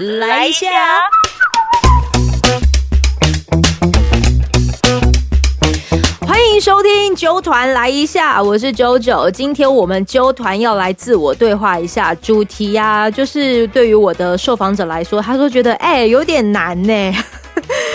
来一下。欢迎收听揪团来一下，我是九九。今天我们揪团要来自我对话一下，主题呀，就是对于我的受访者来说，他说觉得哎有点难呢。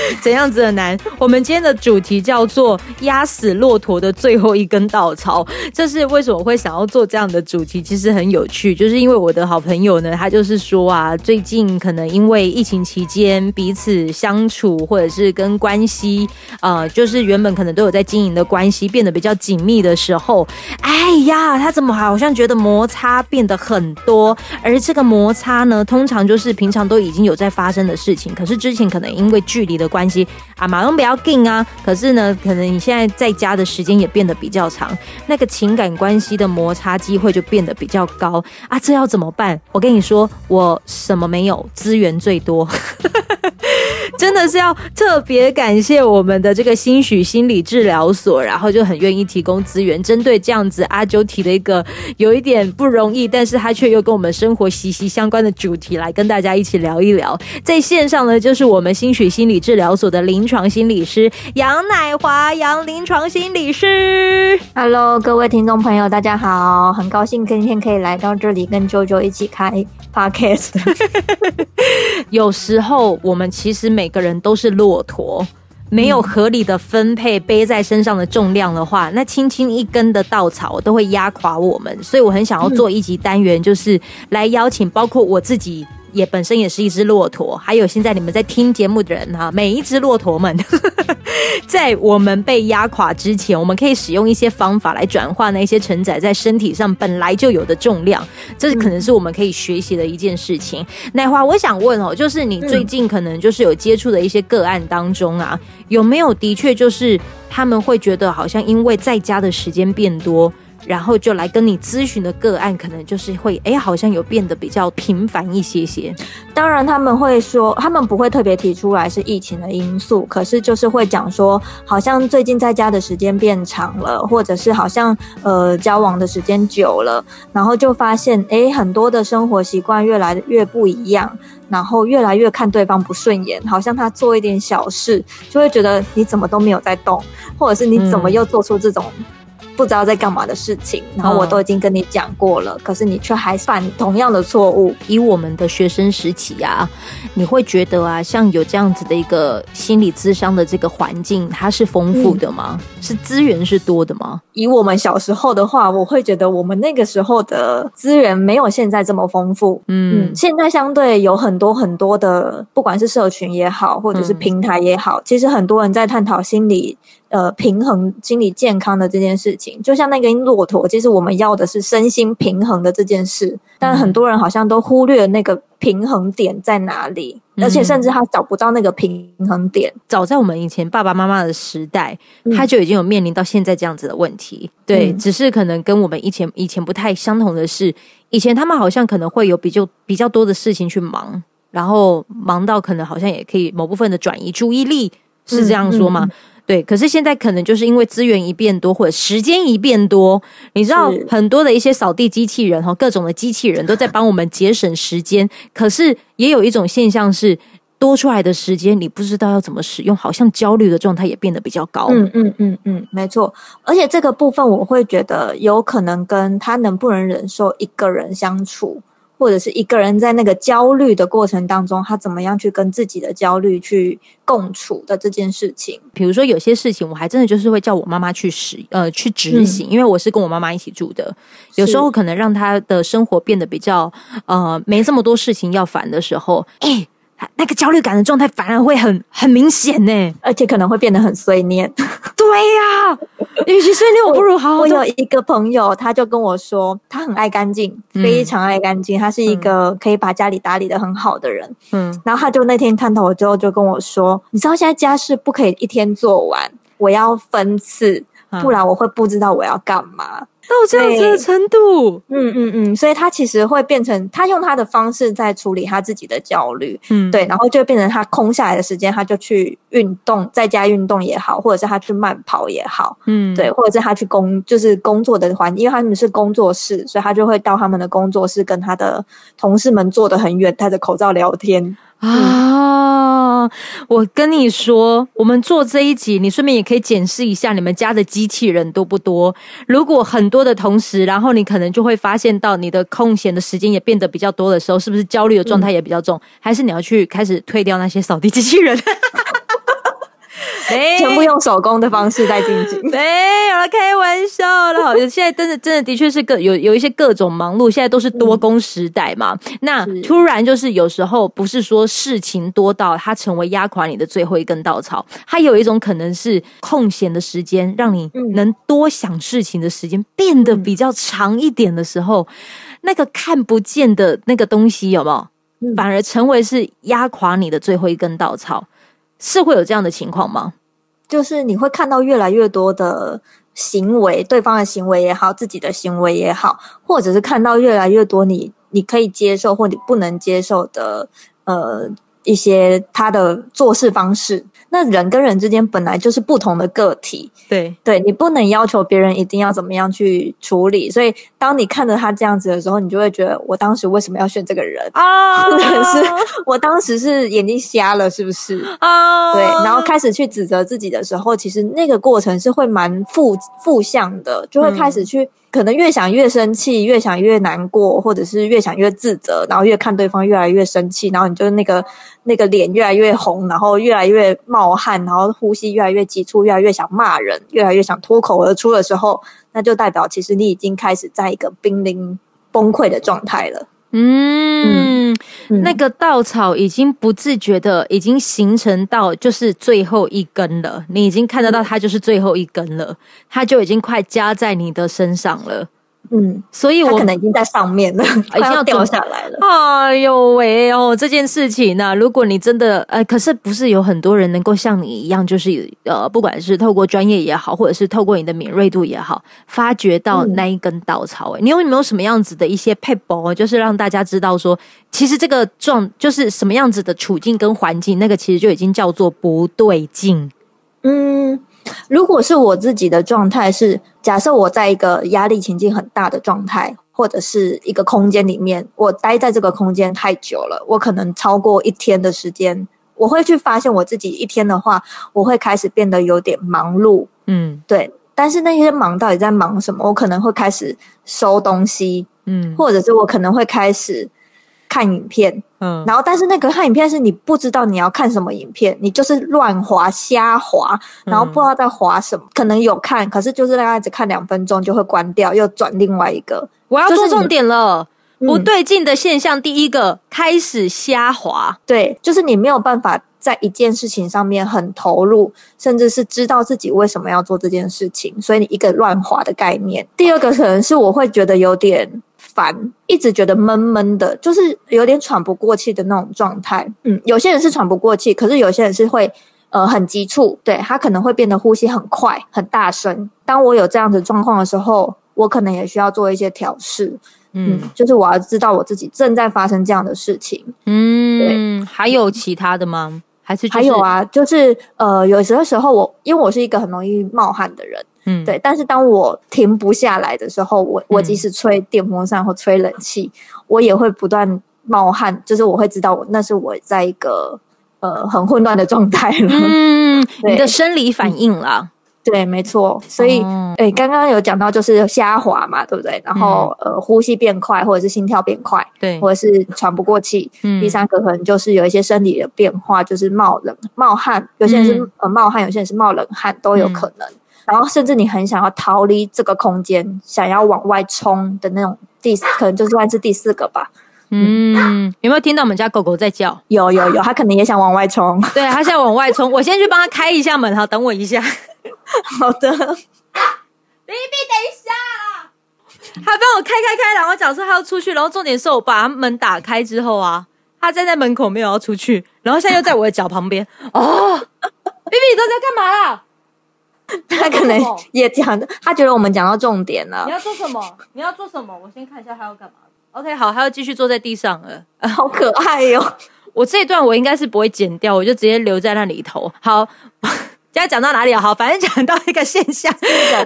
怎样子的难？我们今天的主题叫做“压死骆驼的最后一根稻草”。这是为什么会想要做这样的主题？其实很有趣，就是因为我的好朋友呢，他就是说啊，最近可能因为疫情期间彼此相处，或者是跟关系，呃，就是原本可能都有在经营的关系变得比较紧密的时候，哎呀，他怎么好像觉得摩擦变得很多？而这个摩擦呢，通常就是平常都已经有在发生的事情，可是之前可能因为距离的关系啊，马龙比较近啊。可是呢，可能你现在在家的时间也变得比较长，那个情感关系的摩擦机会就变得比较高啊。这要怎么办？我跟你说，我什么没有，资源最多。真的是要特别感谢我们的这个新许心理治疗所，然后就很愿意提供资源，针对这样子阿九提的一个有一点不容易，但是他却又跟我们生活息息相关的主题来跟大家一起聊一聊。在线上呢，就是我们新许心理治疗所的临床心理师杨乃华，杨临床心理师。Hello，各位听众朋友，大家好，很高兴今天可以来到这里跟啾啾一起开 Podcast。有时候我们其实每个人都是骆驼，没有合理的分配背在身上的重量的话，那轻轻一根的稻草都会压垮我们。所以我很想要做一集单元，就是来邀请包括我自己。也本身也是一只骆驼，还有现在你们在听节目的人哈，每一只骆驼们，在我们被压垮之前，我们可以使用一些方法来转化那些承载在身体上本来就有的重量，这可能是我们可以学习的一件事情。奈花，我想问哦，就是你最近可能就是有接触的一些个案当中啊，有没有的确就是他们会觉得好像因为在家的时间变多？然后就来跟你咨询的个案，可能就是会哎，好像有变得比较频繁一些些。当然他们会说，他们不会特别提出来是疫情的因素，可是就是会讲说，好像最近在家的时间变长了，或者是好像呃交往的时间久了，然后就发现哎，很多的生活习惯越来越不一样，然后越来越看对方不顺眼，好像他做一点小事就会觉得你怎么都没有在动，或者是你怎么又做出这种。不知道在干嘛的事情，然后我都已经跟你讲过了，可是你却还犯同样的错误。以我们的学生时期啊，你会觉得啊，像有这样子的一个心理咨商的这个环境，它是丰富的吗？是资源是多的吗？以我们小时候的话，我会觉得我们那个时候的资源没有现在这么丰富。嗯，现在相对有很多很多的，不管是社群也好，或者是平台也好，其实很多人在探讨心理。呃，平衡心理健康的这件事情，就像那根骆驼，其实我们要的是身心平衡的这件事，但很多人好像都忽略那个平衡点在哪里，而且甚至他找不到那个平衡点。早在我们以前爸爸妈妈的时代，他就已经有面临到现在这样子的问题。对，只是可能跟我们以前以前不太相同的是，以前他们好像可能会有比较比较多的事情去忙，然后忙到可能好像也可以某部分的转移注意力，是这样说吗？对，可是现在可能就是因为资源一变多，或者时间一变多，你知道很多的一些扫地机器人哈，各种的机器人都在帮我们节省时间。可是也有一种现象是，多出来的时间你不知道要怎么使用，好像焦虑的状态也变得比较高。嗯嗯嗯嗯，没错。而且这个部分我会觉得有可能跟他能不能忍受一个人相处。或者是一个人在那个焦虑的过程当中，他怎么样去跟自己的焦虑去共处的这件事情？比如说有些事情，我还真的就是会叫我妈妈去实呃去执行，因为我是跟我妈妈一起住的。有时候可能让她的生活变得比较呃没这么多事情要烦的时候，哎。那个焦虑感的状态反而会很很明显呢，而且可能会变得很碎念。对呀，与其碎念，我不如好好。我有一个朋友，他就跟我说，他很爱干净，非常爱干净，他是一个可以把家里打理的很好的人。嗯，然后他就那天探讨之后，就跟我说，你知道现在家事不可以一天做完，我要分次，不然我会不知道我要干嘛。到这样子的程度，嗯嗯嗯，所以他其实会变成他用他的方式在处理他自己的焦虑，嗯，对，然后就变成他空下来的时间，他就去运动，在家运动也好，或者是他去慢跑也好，嗯，对，或者是他去工，就是工作的环境，因为他们是工作室，所以他就会到他们的工作室跟他的同事们坐得很远，戴着口罩聊天。啊！我跟你说，我们做这一集，你顺便也可以检视一下你们家的机器人多不多。如果很多的同时，然后你可能就会发现到你的空闲的时间也变得比较多的时候，是不是焦虑的状态也比较重？还是你要去开始退掉那些扫地机器人？全部用手工的方式在进行，没有了，开玩笑了。现在真的真的的确是各有有一些各种忙碌，现在都是多工时代嘛。那突然就是有时候不是说事情多到它成为压垮你的最后一根稻草，它有一种可能是空闲的时间，让你能多想事情的时间变得比较长一点的时候，那个看不见的那个东西有没有，反而成为是压垮你的最后一根稻草。是会有这样的情况吗？就是你会看到越来越多的行为，对方的行为也好，自己的行为也好，或者是看到越来越多你你可以接受或你不能接受的呃一些他的做事方式。那人跟人之间本来就是不同的个体，对对，你不能要求别人一定要怎么样去处理。所以，当你看着他这样子的时候，你就会觉得，我当时为什么要选这个人啊？或者是我当时是眼睛瞎了，是不是啊？对，然后开始去指责自己的时候，其实那个过程是会蛮负负向的，就会开始去。可能越想越生气，越想越难过，或者是越想越自责，然后越看对方越来越生气，然后你就那个那个脸越来越红，然后越来越冒汗，然后呼吸越来越急促，越来越想骂人，越来越想脱口而出的时候，那就代表其实你已经开始在一个濒临崩溃的状态了。嗯，那个稻草已经不自觉的已经形成到就是最后一根了，你已经看得到它就是最后一根了，它就已经快加在你的身上了。嗯，所以我可能已经在上面了，已经要掉下来了。哎呦喂哦，这件事情呢，如果你真的呃，可是不是有很多人能够像你一样，就是呃，不管是透过专业也好，或者是透过你的敏锐度也好，发掘到那一根稻草。哎，你有没有什么样子的一些配博，就是让大家知道说，其实这个状就是什么样子的处境跟环境，那个其实就已经叫做不对劲。嗯。如果是我自己的状态是，假设我在一个压力情境很大的状态，或者是一个空间里面，我待在这个空间太久了，我可能超过一天的时间，我会去发现我自己一天的话，我会开始变得有点忙碌，嗯，对。但是那些忙到底在忙什么？我可能会开始收东西，嗯，或者是我可能会开始。看影片，嗯，然后但是那个看影片是你不知道你要看什么影片，你就是乱滑瞎滑，然后不知道在滑什么，可能有看，可是就是大概只看两分钟就会关掉，又转另外一个。我要做重点了，不对劲的现象，第一个开始瞎滑，对，就是你没有办法在一件事情上面很投入，甚至是知道自己为什么要做这件事情，所以你一个乱滑的概念。第二个可能是我会觉得有点。烦，一直觉得闷闷的，就是有点喘不过气的那种状态。嗯，有些人是喘不过气，可是有些人是会呃很急促，对他可能会变得呼吸很快、很大声。当我有这样子状况的时候，我可能也需要做一些调试。嗯，就是我要知道我自己正在发生这样的事情。嗯，还有其他的吗？还是还有啊？就是呃，有些时候我因为我是一个很容易冒汗的人。嗯，对。但是当我停不下来的时候，我我即使吹电风扇或吹冷气，我也会不断冒汗。就是我会知道，我那是我在一个呃很混乱的状态了。嗯，你的生理反应啦。对，没错。所以，哎，刚刚有讲到就是瞎滑嘛，对不对？然后呃，呼吸变快，或者是心跳变快，对，或者是喘不过气。嗯。第三个可能就是有一些生理的变化，就是冒冷、冒汗。有些人是呃冒汗，有些人是冒冷汗，都有可能。然后甚至你很想要逃离这个空间，想要往外冲的那种第可能就算是第四个吧。嗯，有没有听到我们家狗狗在叫？有有有，它可能也想往外冲。对，它现在往外冲。我先去帮它开一下门，好，等我一下。好的，baby，等一下啊！它帮我开开开，然后讲说他要出去，然后重点是我把门打开之后啊，他站在门口没有要出去，然后现在又在我的脚旁边。哦，baby，你都在干嘛啦？他可能也讲，他觉得我们讲到重点了你。要做什么？你要做什么？我先看一下他要干嘛。OK，好，他要继续坐在地上了。好可爱哟、我这一段我应该是不会剪掉，我就直接留在那里头。好，现在讲到哪里了？好，反正讲到一个现象，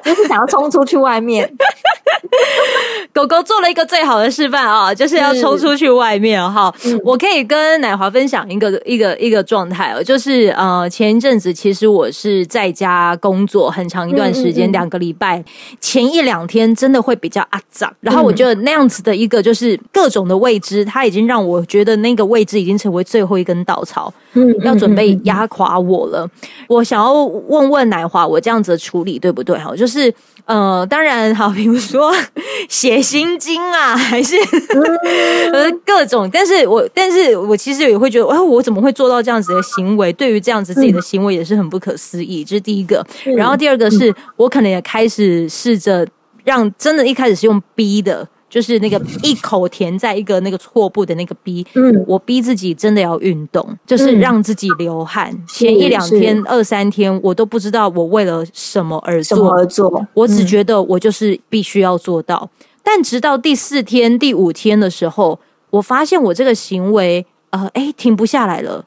就是想要冲出去外面。狗狗做了一个最好的示范啊，就是要冲出去外面哈。嗯我可以跟奶华分享一个一个一个状态哦，就是呃前一阵子其实我是在家工作很长一段时间，嗯嗯嗯两个礼拜，前一两天真的会比较阿杂，然后我觉得那样子的一个就是各种的未知，它已经让我觉得那个未知已经成为最后一根稻草。嗯，要准备压垮我了。我想要问问奶华，我这样子的处理对不对？哈，就是呃，当然好，比如说写心经啊，还是 呃各种，但是我但是我其实也会觉得，哎，我怎么会做到这样子的行为？对于这样子自己的行为也是很不可思议，这是第一个。然后第二个是我可能也开始试着让真的一开始是用逼的。就是那个一口填在一个那个错步的那个逼，嗯我逼自己真的要运动，就是嗯让自己流汗。前一两天、二三天，我都不知道我为了什么而什么做，而做？我只觉得我就是必须要做到。但直到第四天、第五天的时候，我发现我这个行为，呃，哎，停不下来了。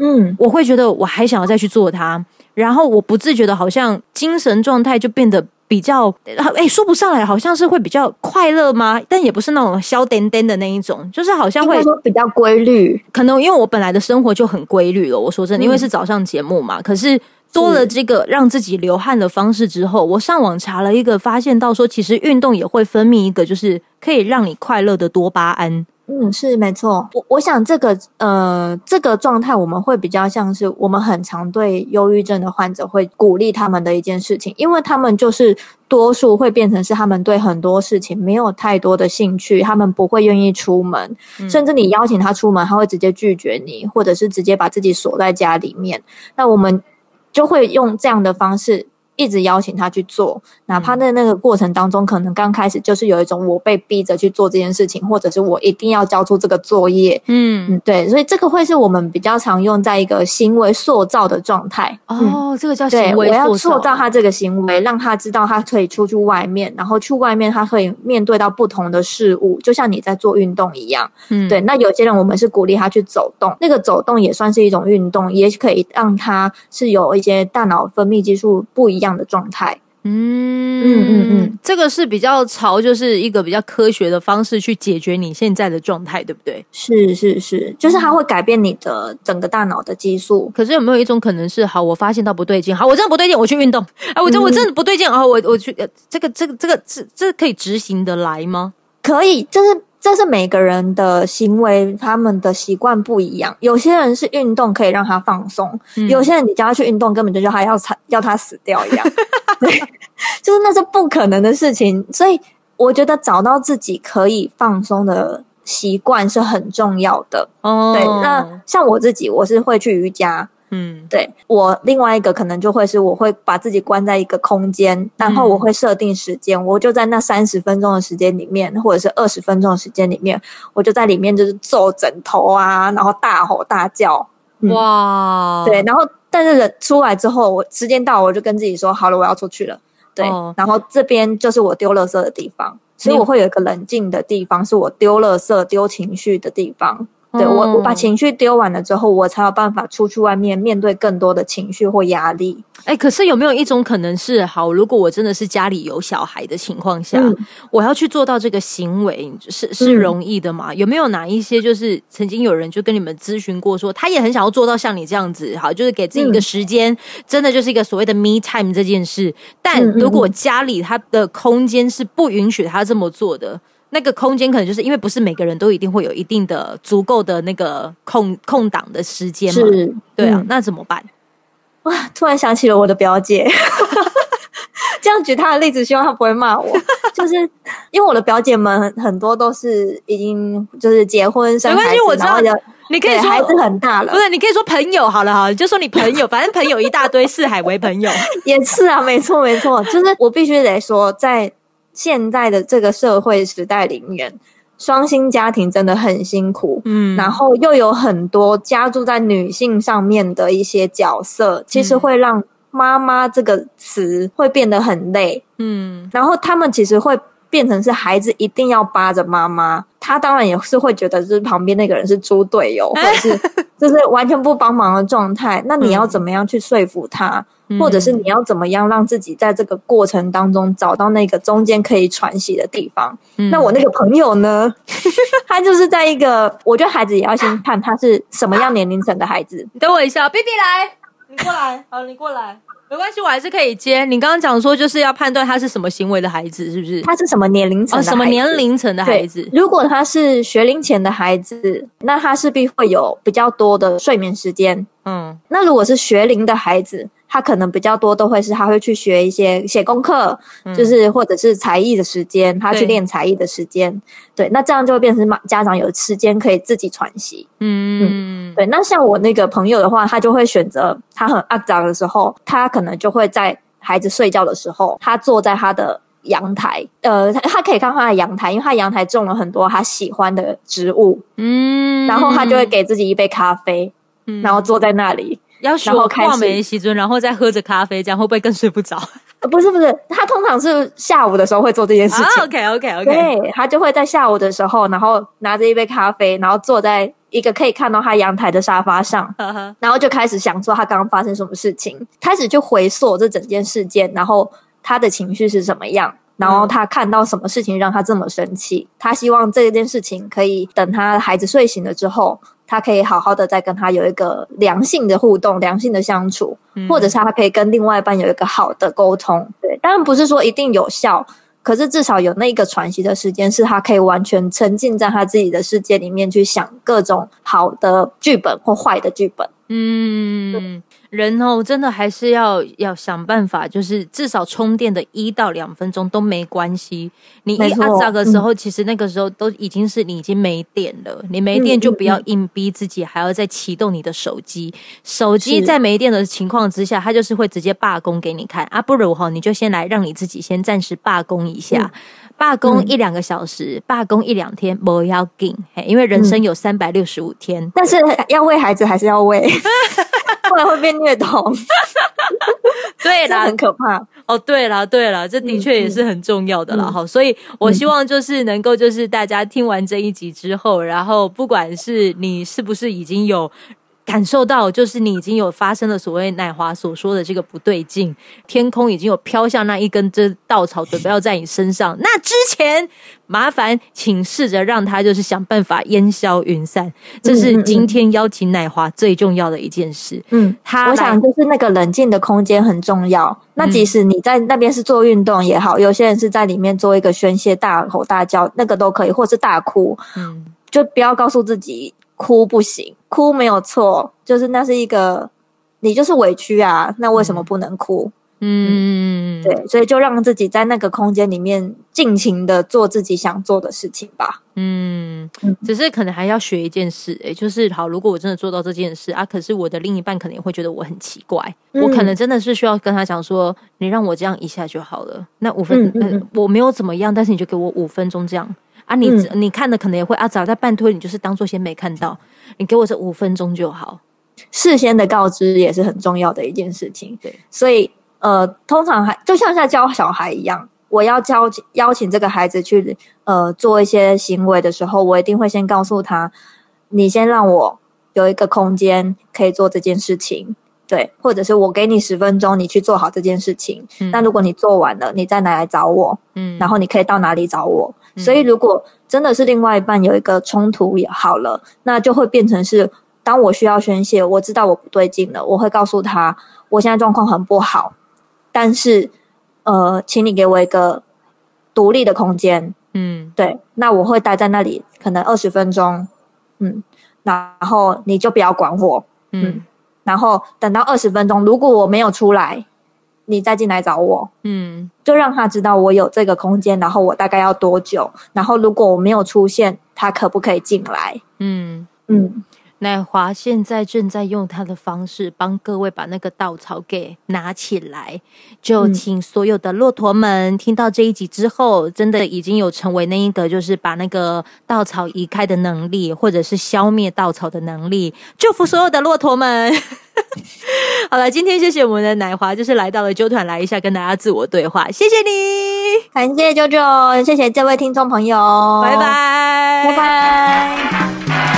嗯我会觉得我还想要再去做它，然后我不自觉的，好像精神状态就变得比较，哎，说不上来，好像是会比较快乐吗？但也不是那种消颠颠的那一种，就是好像应会说比较规律。可能因为我本来的生活就很规律了，我说真的，嗯因为是早上节目嘛，可是。多了这个让自己流汗的方式之后，我上网查了一个，发现到说，其实运动也会分泌一个，就是可以让你快乐的多巴胺。嗯，是没错。我我想这个呃，这个状态我们会比较像是我们很常对忧郁症的患者会鼓励他们的一件事情，因为他们就是多数会变成是他们对很多事情没有太多的兴趣，他们不会愿意出门，甚至你邀请他出门，他会直接拒绝你，或者是直接把自己锁在家里面。那我们就会用这样的方式。一直邀请他去做，哪怕在那个过程当中，可能刚开始就是有一种我被逼着去做这件事情，或者是我一定要交出这个作业。嗯，嗯，对，所以这个会是我们比较常用在一个行为塑造的状态。嗯，哦，这个叫对，行为我要塑造塑造他这个行为，让他知道他可以出去外面，然后去外面他可以面对到不同的事物，就像你在做运动一样。嗯对，那有些人我们是鼓励他去走动，那个走动也算是一种运动，也可以让他是有一些大脑分泌激素不一样的状态。嗯嗯嗯嗯，这个是比较朝就是一个比较科学的方式去解决你现在的状态，对不对？是是是，就是它会改变你的整个大脑的激素。可是有没有一种可能是，好，我发现到不对劲，好，我真的不对劲，我去运动，哎，我真我真的不对劲啊，我我去，呃这个这个这个这这可以执行得来吗？可以，就是这是每个人的行为，他们的习惯不一样。有些人是运动可以让他放松，嗯有些人你叫他去运动，根本就叫他要惨要他死掉一样。对，就是那是不可能的事情。所以我觉得找到自己可以放松的习惯是很重要的。哦，对，那像我自己，我是会去瑜伽。嗯。对我另外一个可能就会是我会把自己关在一个空间，然后我会设定时间，我就在那三十分钟的时间里面，或者是二十分钟的时间里面，我就在里面就是皱枕头啊，然后大吼大叫，嗯。哇，对，然后但是人出来之后，我时间到，我就跟自己说好了，我要出去了，对，哦。然后这边就是我丢垃圾的地方，所以我会有一个冷静的地方，是我丢垃圾、丢情绪的地方。对我，我把哦情绪丢完了之后，我才有办法出去外面面对更多的情绪或压力。哎，可是有没有一种可能是，好，如果我真的是家里有小孩的情况下，嗯我要去做到这个行为，是是嗯容易的吗？有没有哪一些就是曾经有人就跟你们咨询过说，他也很想要做到像你这样子，好，就是给自己一个嗯时间，真的就是一个所谓的 me time 这件事。但如果家里他的空间是不允许他这么做的。那个空间可能就是因为不是每个人都一定会有一定的足够的那个空空档的时间嘛，对啊，嗯那怎么办？哇，突然想起了我的表姐。这样举她的例子，希望她不会骂我。就是因为我的表姐们很很多都是已经就是结婚生没关孩子，系我知道你可以说孩子很大了不，是，你可以说朋友好了哈，就说你朋友，反正朋友一大堆，四海为朋友。也是啊，没错没错，就是我必须得说，在现在的这个社会时代里面，双薪家庭真的很辛苦。嗯。然后又有很多加注在女性上面的一些角色，其实会让妈妈这个词会变得很累，嗯。然后他们其实会变成是孩子一定要扒着妈妈，他当然也是会觉得就是旁边那个人是猪队友，或者是就是完全不帮忙的状态。那你要怎么样去说服他，嗯或者是你要怎么样让自己在这个过程当中找到那个中间可以喘息的地方？嗯那我那个朋友呢，他就是在一个，我觉得孩子也要先看他是什么样年龄层的孩子。你等我一下，B B 来，你过来，好，你过来，没关系，我还是可以接。你刚刚讲说就是要判断他是什么行为的孩子，是不是？他是什么年龄层哦，的孩子？什么年龄层的孩子？如果他是学龄前的孩子，那他势必会有比较多的睡眠时间。嗯那如果是学龄的孩子，他可能比较多都会是他会去学一些写功课，就是或者是才艺的时间，他去练才艺的时间。对，那这样就会变成妈家长有时间可以自己喘息。嗯对，那像我那个朋友的话，他就会选择他很肮脏的时候，他可能就会在孩子睡觉的时候，他坐在他的阳台，呃，他他可以看他的阳台，因为他阳台种了很多他喜欢的植物，嗯然后他就会给自己一杯咖啡，然后坐在那里。要说然后开始画眉西尊，然后再喝着咖啡，这样会不会更睡不着？呃不是不是，他通常是下午的时候会做这件事情。OK OK OK，对他就会在下午的时候，然后拿着一杯咖啡，然后坐在一个可以看到他阳台的沙发上，呵呵。然后就开始想说他刚刚发生什么事情，开始就回溯这整件事件，然后他的情绪是什么样，然后他看到什么事情让他这么生气，他希望这件事情可以等他孩子睡醒了之后，他可以好好的再跟他有一个良性的互动、良性的相处，或者是他可以跟另外一半有一个好的沟通。对，当然不是说一定有效。可是至少有那个喘息的时间，是他可以完全沉浸在他自己的世界里面去想各种好的剧本或坏的剧本。嗯，人哦，真的还是要要想办法，就是至少充电的一到两分钟都没关系。你一按这个时候，其实那个时候都已经是你已经没电了，你没电就不要硬逼自己，还要再启动你的手机。手机在没电的情况之下，它就是会直接罢工给你看啊。不如哈，你就先来让你自己先暂时罢工一下。罢工一两个小时，罢工一两天，不要紧，嘿，因为人生有三百六十五天，但是要喂孩子还是要喂，不然会变虐童，对啦很，可怕。哦，对啦，对啦，这的确也是很重要的啦。嗯哈、所以我希望就是能够，就是大家听完这一集之后，然后不管是你是不是已经有。感受到，就是你已经有发生了所谓奶华所说的这个不对劲，天空已经有飘向那一根这稻草，准备要在你身上。那之前，麻烦请试着让它就是想办法烟消云散，这是今天邀请奶华最重要的一件事。嗯，他我想就是那个冷静的空间很重要。那嗯即使你在那边是做运动也好，有些人是在里面做一个宣泄，大吼大叫，那个都可以，或是大哭，嗯就不要告诉自己哭不行，哭没有错，就是那是一个你就是委屈啊，那为什么不能哭？嗯，对，所以就让自己在那个空间里面尽情的做自己想做的事情吧。嗯。嗯，只是可能还要学一件事、诶，就是好，如果我真的做到这件事啊，可是我的另一半可能也会觉得我很奇怪，嗯。我可能真的是需要跟他讲说，你让我这样一下就好了，那五分，嗯嗯嗯。呃，我没有怎么样，但是你就给我五分钟这样啊你，嗯你看的可能也会啊，早在半推，你就是当做先没看到，你给我这五分钟就好，事先的告知也是很重要的一件事情。对，所以呃，通常还就像在教小孩一样，我要教邀请这个孩子去呃做一些行为的时候，我一定会先告诉他，你先让我有一个空间可以做这件事情。对，或者是我给你十分钟，你去做好这件事情。嗯那如果你做完了，你再拿来找我，嗯，然后你可以到哪里找我。所以，如果真的是另外一半有一个冲突也好了，那就会变成是，当我需要宣泄，我知道我不对劲了，我会告诉他，我现在状况很不好，但是，呃，请你给我一个独立的空间。嗯。对，那我会待在那里，可能二十分钟，嗯，然后你就不要管我，嗯然后等到二十分钟，如果我没有出来，你再进来找我。嗯就让他知道我有这个空间，然后我大概要多久，然后如果我没有出现，他可不可以进来？嗯。嗯，乃华现在正在用他的方式帮各位把那个稻草给拿起来，就嗯请所有的骆驼们听到这一集之后，真的已经有成为那一个就是把那个稻草移开的能力，或者是消灭稻草的能力。祝福所有的骆驼们！好了，今天谢谢我们的奶华，就是来到了纠团来一下，跟大家自我对话，谢谢你，感谢舅舅，谢谢这位听众朋友，拜拜，拜拜。